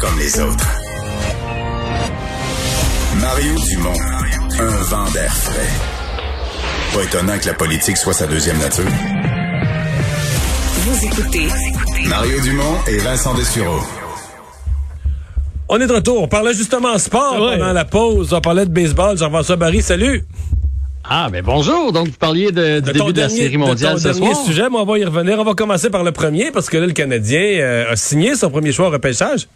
comme les autres. Mario Dumont, un vent d'air frais. Pas étonnant que la politique soit sa deuxième nature. Vous écoutez Mario Dumont et Vincent Dessureau. On est de retour. On parlait justement sport Ouais. pendant la pause. On parlait de baseball. Jean-François Barry, salut. Ah, ben bonjour. Donc, vous parliez de, du De début de la dernier- série mondiale de ton ce dernier soir. sujet, mais on va y revenir. On va commencer par le premier parce que là, le Canadien euh, a signé son premier choix au repêchage.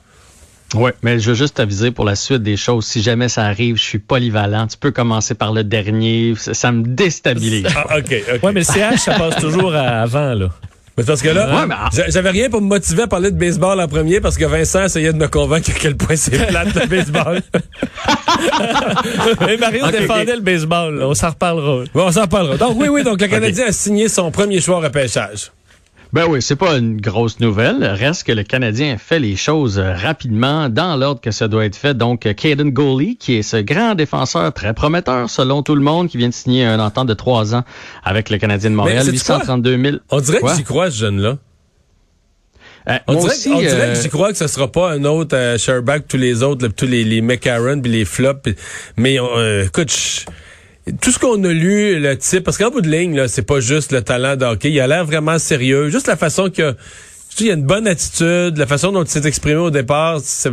Oui, mais je veux juste t'aviser pour la suite des choses. Si jamais ça arrive, je suis polyvalent. Tu peux commencer par le dernier. Ça, ça me déstabilise. Ah, OK. ok. Ouais, mais le CH, ça passe toujours à avant, là. Mais c'est parce que là, Ouais, mais- j'a- j'avais rien pour me motiver à parler de baseball en premier parce que Vincent essayait de me convaincre à quel point c'est plate le baseball. Mais Mario défendait le baseball, là. On s'en reparlera. Bon, on s'en parlera. Donc oui, oui, donc le Canadien a signé son premier choix au repêchage. Ben oui, c'est pas une grosse nouvelle. Reste que le Canadien fait les choses euh, rapidement dans l'ordre que ça doit être fait. Donc, euh, Caden Gooley, qui est ce grand défenseur très prometteur selon tout le monde, qui vient de signer un entente de trois ans avec le Canadien de Montréal, sais-tu quoi? 832 000. On dirait Quoi? que j'y crois, ce jeune-là. Euh, On dirait, aussi, on dirait que j'y crois que ce sera pas un autre euh, Sherbach, tous les autres, là, tous les, les McCarron puis les flops. puis- mais euh, écoute, tout ce qu'on a lu, le type, parce qu'en bout de ligne, là, c'est pas juste le talent de hockey. Il a l'air vraiment sérieux. Juste la façon que il a une bonne attitude, la façon dont il s'est exprimé au départ, ça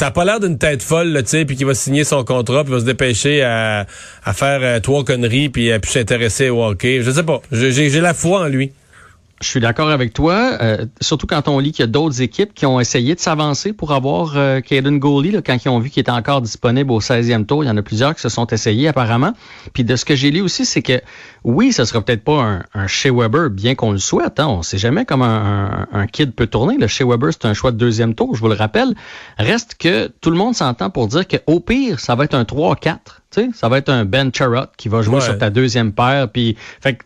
a pas l'air d'une tête folle, tu sais, puis qu'il va signer son contrat, puis va se dépêcher à, à faire euh, trois conneries, puis à plus s'intéresser au hockey. Je sais pas. J'ai j'ai la foi en lui. Je suis d'accord avec toi, euh, surtout quand on lit qu'il y a d'autres équipes qui ont essayé de s'avancer pour avoir euh, Caden Gooley, là, quand ils ont vu qu'il était encore disponible au 16e tour. Il y en a plusieurs qui se sont essayés apparemment. Puis de ce que j'ai lu aussi, c'est que oui, ce sera peut-être pas un, un Shea Weber, bien qu'on le souhaite. Hein, on sait jamais comment un, un, un kid peut tourner. Le Shea Weber, c'est un choix de deuxième tour, je vous le rappelle. Reste que tout le monde s'entend pour dire qu'au pire, ça va être un 3-4. Tu sais, ça va être un Ben Charrot qui va jouer Ouais. sur ta deuxième paire. Puis, fait que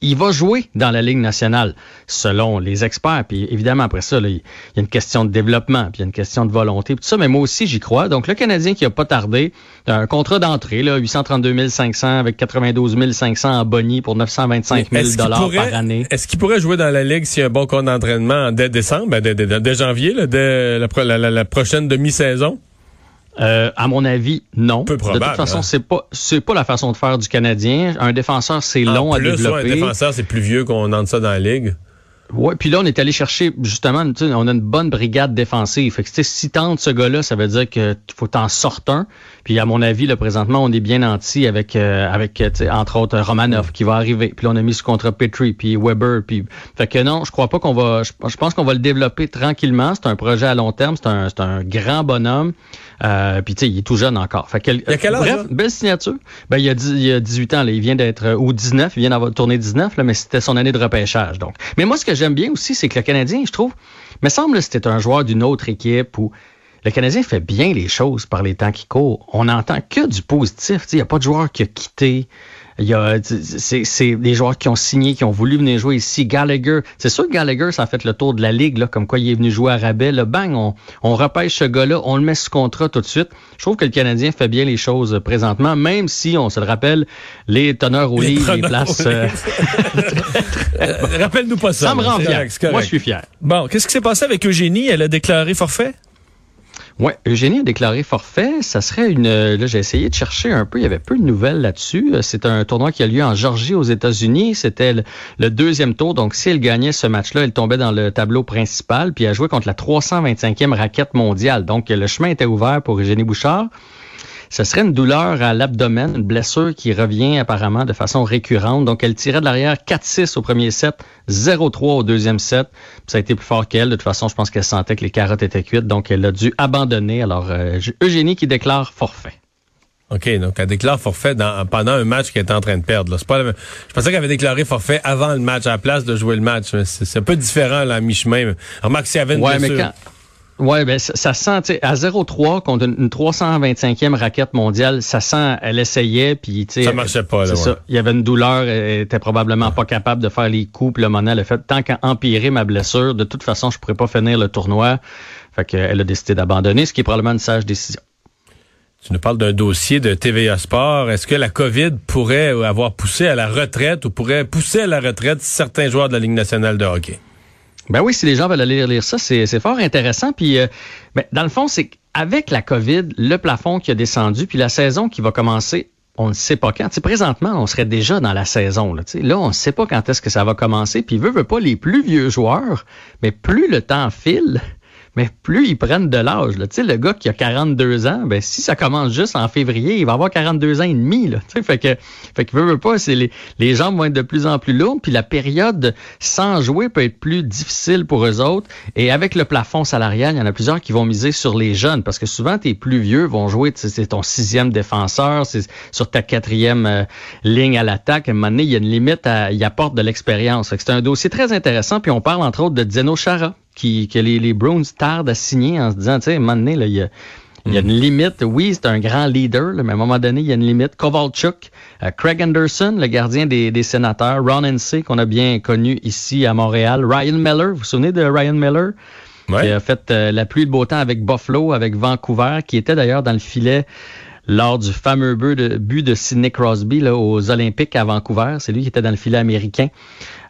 il va jouer dans la Ligue nationale, selon les experts. Puis évidemment, après ça, là, il y a une question de développement, puis il y a une question de volonté, puis tout ça. Mais moi aussi, j'y crois. Donc, le Canadien qui a pas tardé, un contrat d'entrée, là, 832 500 avec 92 500 en boni pour 925 000 Est-ce qu'il dollars par année. Est-ce qu'il pourrait jouer dans la Ligue s'il y a un bon compte d'entraînement dès décembre, ben, dès, dès- dès janvier, là, dès la, pro- la- la- la prochaine demi-saison? Euh, à mon avis, non. Peu probable, de toute façon, hein. c'est pas c'est pas la façon de faire du Canadien. Un défenseur, c'est long à ouais, développer. un défenseur, c'est plus vieux qu'on entre ça dans la Ligue. Ouais, puis là, on est allé chercher, justement, tu sais, on a une bonne brigade défensive. Fait que, si tente ce gars-là, ça veut dire que faut t'en sortir un. Puis, à mon avis, là, présentement, on est bien nanti avec, euh, avec euh, tu sais, entre autres, Romanov qui va arriver. Puis là, on a mis ce contrat Petrie, puis Weber. Puis, fait que non, je crois pas qu'on va... Je, je pense qu'on va le développer tranquillement. C'est un projet à long terme. C'est un, c'est un grand bonhomme. Euh, puis, tu sais, il est tout jeune encore. Fait que, Il a quel âge, bref, belle signature. Ben, il y a, dix- il y a 18 ans, là. Il vient d'être, euh, ou 19, il vient d'avoir tourné 19, là, mais c'était son année de repêchage, donc. Mais moi, ce que j'aime bien aussi, c'est que le Canadien, je trouve, me semble, que c'était un joueur d'une autre équipe où le Canadien fait bien les choses par les temps qui courent. On n'entend que du positif. Il n'y a pas de joueur qui a quitté. Il y a, c'est, c'est des joueurs qui ont signé, qui ont voulu venir jouer ici. Gallagher, c'est sûr que Gallagher, ça a fait le tour de la ligue, là, comme quoi il est venu jouer à rabais. Là, bang, on, on repêche ce gars-là, on le met sous contrat tout de suite. Je trouve que le Canadien fait bien les choses euh, présentement, même si, on se le rappelle, les teneurs au Les livre, les places, euh, Rappelle-nous pas ça. ça me rend fier. correct, c'est correct. Moi, je suis fier. Bon, qu'est-ce qui s'est passé avec Eugénie? Elle a déclaré forfait? Ouais, Eugénie a déclaré forfait. Ça serait une. euh, Là, j'ai essayé de chercher un peu. Il y avait peu de nouvelles là-dessus. Euh, C'est un tournoi qui a lieu en Georgie, aux États-Unis. C'était le, le deuxième tour. Donc, si elle gagnait ce match-là, elle tombait dans le tableau principal. Puis elle jouait contre la 325e raquette mondiale. Donc, le chemin était ouvert pour Eugénie Bouchard. Ce serait une douleur à l'abdomen, une blessure qui revient apparemment de façon récurrente. Donc, elle tirait de l'arrière 4-6 au premier set, 0-3 au deuxième set. Puis ça a été plus fort qu'elle. De toute façon, je pense qu'elle sentait que les carottes étaient cuites. Donc, elle a dû abandonner. Alors, euh, Eugénie qui déclare forfait. OK, donc elle déclare forfait dans- pendant un match qu'elle était en train de perdre. là. Pas la même- Je pensais qu'elle avait déclaré forfait avant le match, à la place de jouer le match. C'est un peu différent là, à mi-chemin. Remarque s'il y avait une Ouais, mais blessure. quand. Ouais, ben ça, ça sent, tu sais, à 0-3 contre une, une 325e raquette mondiale, ça sent, elle essayait, puis tu sais. Ça marchait pas, là, C'est ouais. ça. Il y avait une douleur, elle était probablement pas capable de faire les coups, puis le moment, elle a fait tant qu'à empirer ma blessure, de toute façon, je pourrais pas finir le tournoi. Fait qu'elle a décidé d'abandonner, ce qui est probablement une sage décision. Tu nous parles d'un dossier de TVA Sport. Est-ce que la COVID pourrait avoir poussé à la retraite ou pourrait pousser à la retraite certains joueurs de la Ligue nationale de hockey? Ben oui, si les gens veulent aller lire ça, c'est fort intéressant. Puis, euh, ben, dans le fond, c'est qu'avec la COVID, le plafond qui a descendu, puis la saison qui va commencer on ne sait pas quand. sais, présentement, on serait déjà dans la saison. Là, là on ne sait pas quand est-ce que ça va commencer. Puis, veut, veut pas, les plus vieux joueurs, mais plus le temps file, mais plus ils prennent de l'âge. Tu sais, le gars qui a 42 ans, ben si ça commence juste en février, il va avoir 42 ans et demi. Là, fait que, fait que veut, veut pas, c'est les, les jambes vont être de plus en plus lourdes, puis la période sans jouer peut être plus difficile pour eux autres. Et avec le plafond salarial, il y en a plusieurs qui vont miser sur les jeunes, parce que souvent tes plus vieux vont jouer, c'est ton sixième défenseur, c'est sur ta quatrième euh, ligne à l'attaque. À un moment donné, il y a une limite, à, il apporte de l'expérience. C'est un dossier très intéressant, puis on parle entre autres de Zeno Chara qui, que les, les Browns tardent à signer en se disant, tu sais, à un moment donné, là, il y a, il y a une limite. Oui, c'est un grand leader, mais à un moment donné, il y a une limite. Kovalchuk, euh, Craig Anderson, le gardien des, des sénateurs, Ron N.C., qu'on a bien connu ici à Montréal, Ryan Miller, vous vous souvenez de Ryan Miller? Qui a fait euh, la pluie de beau temps avec Buffalo, avec Vancouver, qui était d'ailleurs dans le filet lors du fameux but de, but de Sidney Crosby là, aux Olympiques à Vancouver. C'est lui qui était dans le filet américain.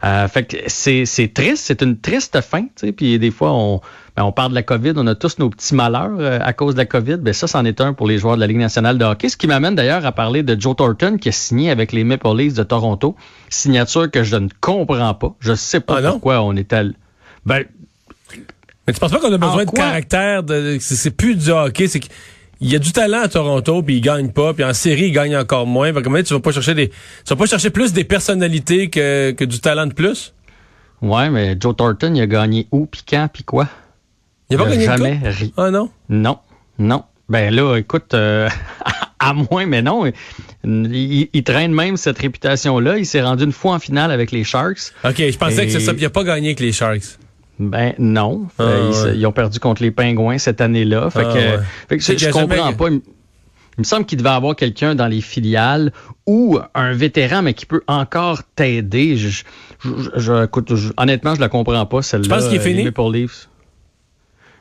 Euh, fait que c'est, triste, c'est une triste fin. Puis des fois, on, ben, on parle de la COVID, on a tous nos petits malheurs euh, à cause de la COVID. Ben, ça, c'en est un pour les joueurs de la Ligue nationale de hockey. Ce qui m'amène d'ailleurs à parler de Joe Thornton qui a signé avec les Maple Leafs de Toronto. Signature que je ne comprends pas. Je sais pas ah pourquoi on est à... Ben, mais tu penses pas qu'on a besoin de caractère? De, c'est plus du hockey, c'est il y a du talent à Toronto, puis il gagne pas, puis en série, il gagne encore moins. Tu vas pas chercher des, tu vas pas chercher plus des personnalités que, que du talent de plus? Ouais, mais Joe Thornton, il a gagné où, puis quand, puis quoi? Il a pas gagné jamais ri. Ah non? Non, non. Ben là, écoute, euh, à moins, mais non. Il, il, traîne même cette réputation-là. Il s'est rendu une fois en finale avec les Sharks. OK, je pensais que c'est ça. Il a pas gagné avec les Sharks. Ben non. Ah, euh, ils, ont perdu contre les Pingouins cette année-là. Fait, ah, que, je, comprends pas. Il, me semble qu'il devait avoir quelqu'un dans les filiales ou un vétéran, mais qui peut encore t'aider. Je, je, écoute, honnêtement, je la comprends pas, celle-là. Tu penses qu'il est fini?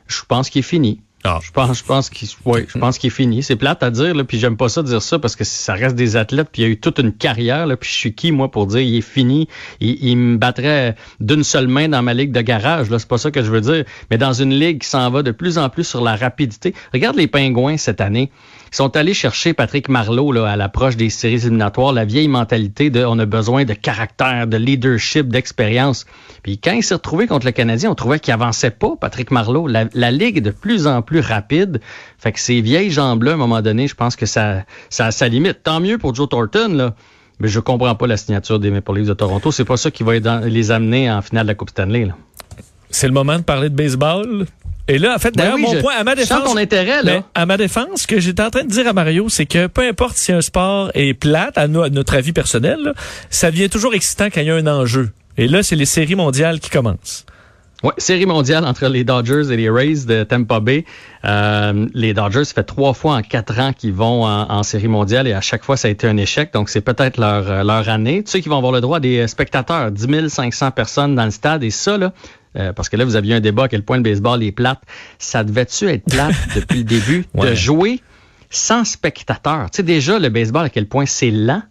Je pense qu'il est fini. Ah. Je pense, je pense qu'il, ouais, je pense qu'il est fini. C'est plate à dire, là, puis j'aime pas ça dire ça parce que ça reste des athlètes, puis il y a eu toute une carrière, là, puis je suis qui moi pour dire il est fini. Il, me battrait d'une seule main dans ma ligue de garage, là, c'est pas ça que je veux dire. Mais dans une ligue qui s'en va de plus en plus sur la rapidité. Regarde les pingouins cette année. Ils sont allés chercher Patrick Marleau là, à l'approche des séries éliminatoires, la vieille mentalité de on a besoin de caractère, de leadership, d'expérience. Puis quand il s'est retrouvé contre le Canadien, on trouvait qu'il avançait pas, Patrick Marleau. La, ligue est de plus en plus rapide. Fait que ces vieilles jambes-là, à un moment donné, je pense que ça, ça, limite. Tant mieux pour Joe Thornton. Mais je comprends pas la signature des Maple Leafs de Toronto. C'est pas ça qui va les amener en finale de la Coupe Stanley. C'est le moment de parler de baseball? Et là, en fait, ben d'ailleurs, mon point, à ma défense. ton intérêt, là. à ma défense, ce que j'étais en train de dire à Mario, c'est que peu importe si un sport est plate, à, notre avis personnel, ça vient toujours excitant quand il y a un enjeu. Et là, c'est les séries mondiales qui commencent. Oui, série mondiale entre les Dodgers et les Rays de Tampa Bay. Euh, les Dodgers, ça fait trois fois en quatre ans qu'ils vont en, série mondiale et à chaque fois, ça a été un échec. Donc, c'est peut-être leur, euh, leur année. Tu sais qu'ils vont avoir le droit des spectateurs, 10 500 personnes dans le stade. Et ça, là, euh, parce que là, vous aviez un débat à quel point le baseball est plate. Ça devait-tu être plate depuis le début de jouer sans spectateurs? Tu sais, déjà, le baseball, à quel point c'est lent.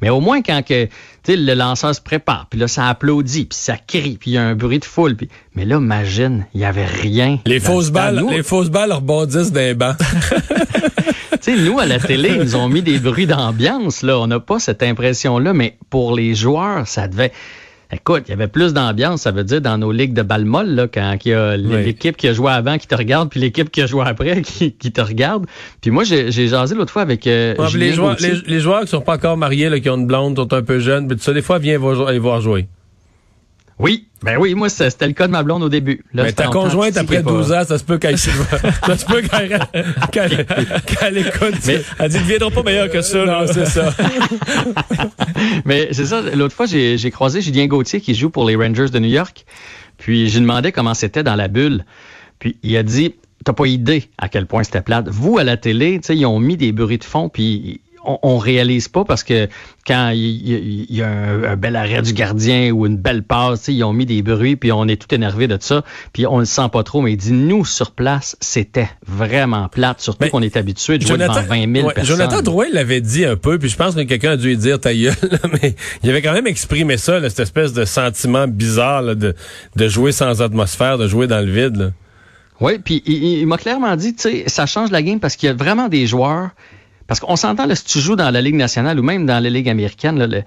Mais au moins, quand que, le lanceur se prépare, puis là, ça applaudit, puis ça crie, puis il y a un bruit de foule. Puis... Mais là, imagine, il n'y avait rien. Les fausses balles, les fausses balles rebondissent d'un banc. tu sais, nous, à la télé, ils nous ont mis des bruits d'ambiance, là. On n'a pas cette impression-là, mais pour les joueurs, ça devait... Écoute, il y avait plus d'ambiance, ça veut dire, dans nos ligues de balle molle, là, quand il y a l'équipe qui a joué avant qui te regarde, puis l'équipe qui a joué après qui, te regarde. Puis moi, j'ai jasé l'autre fois avec euh, les, joueurs, les, joueurs qui sont pas encore mariés, là, qui ont une blonde, sont un peu jeunes, mais tout ça, des fois, viens voir jouer. Oui, ben oui, moi, c'était le cas de ma blonde au début. Là, mais ta conjointe, après 12 ans, ça se peut qu'elle ça se peut qu'elle qu écoute. Mais, elle dit, ne viendra pas meilleur que ça. Non, c'est ça. mais c'est ça, l'autre fois, j'ai croisé Julien Gauthier qui joue pour les Rangers de New York. Puis, j'ai demandé comment c'était dans la bulle. Puis, il a dit, t'as pas idée à quel point c'était plate. Vous, à la télé, tu sais, ils ont mis des bruits de fond, puis on, on réalise pas parce que quand il y, a un, bel arrêt du gardien ou une belle passe, ils ont mis des bruits, puis on est tout énervé de ça, puis on le sent pas trop. Mais il dit, nous, sur place, c'était vraiment plate, surtout qu'on est habitué de jouer devant 20 000 personnes. Jonathan Drouin l'avait dit un peu, puis je pense que quelqu'un a dû lui dire ta gueule, mais il avait quand même exprimé ça, cette espèce de sentiment bizarre de, de jouer sans atmosphère, de jouer dans le vide. Oui, puis il, m'a clairement dit, tu sais, ça change la game parce qu'il y a vraiment des joueurs. Parce qu'on s'entend, là, si tu joues dans la Ligue nationale ou même dans la Ligue américaine,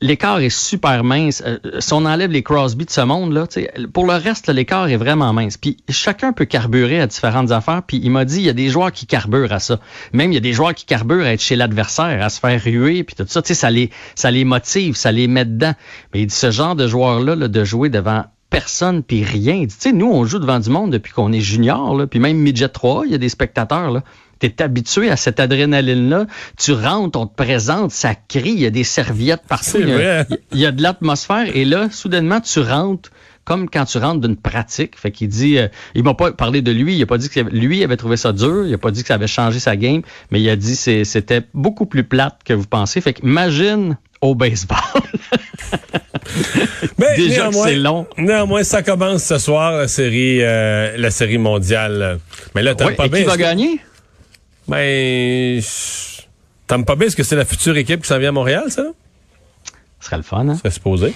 l'écart est super mince. Euh, si on enlève les Crosby de ce monde, là, pour le reste, l'écart est vraiment mince. Puis chacun peut carburer à différentes affaires. Puis il m'a dit, il y a des joueurs qui carburent à ça. Même il y a des joueurs qui carburent à être chez l'adversaire, à se faire ruer, puis tout ça. Ça les, ça les motive, ça les met dedans. Mais il dit, ce genre de joueurs-là, là, de jouer devant personne puis rien. Tu sais, nous, on joue devant du monde depuis qu'on est junior, puis même midget 3, il y a des spectateurs. Tu es habitué à cette adrénaline-là. Tu rentres, on te présente, ça crie, il y a des serviettes partout. Il y, a, il y a de l'atmosphère. Et là, soudainement, tu rentres comme quand tu rentres d'une pratique. Fait qu'il dit, euh, il m'a pas parlé de lui, il a pas dit que lui avait trouvé ça dur, il a pas dit que ça avait changé sa game, mais il a dit que c'était beaucoup plus plate que vous pensez. Fait qu'imagine au baseball. Mais Déjà c'est long. Néanmoins, ça commence ce soir, la série, euh, la série mondiale. Mais là, t'aimes pas et bien. Qui va gagner? Ben, t'aimes pas bien? Est-ce que c'est la future équipe qui s'en vient à Montréal, ça? Ce serait le fun, hein? serait supposé.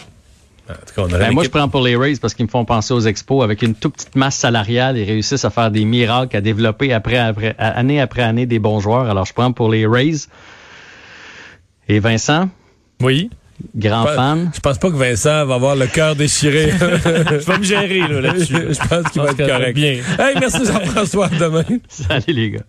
Ben, moi, je prends pour les Rays parce qu'ils me font penser aux expos. Avec une toute petite masse salariale, ils réussissent à faire des miracles, à développer après, après, année après année des bons joueurs. Alors, je prends pour les Rays. Et Vincent? Oui. Grand fan. Je pense pas que Vincent va avoir le cœur déchiré. je vais me gérer là, dessus je pense qu'il va être correct. Bien. Hey, merci Jean-François. demain. Salut les gars.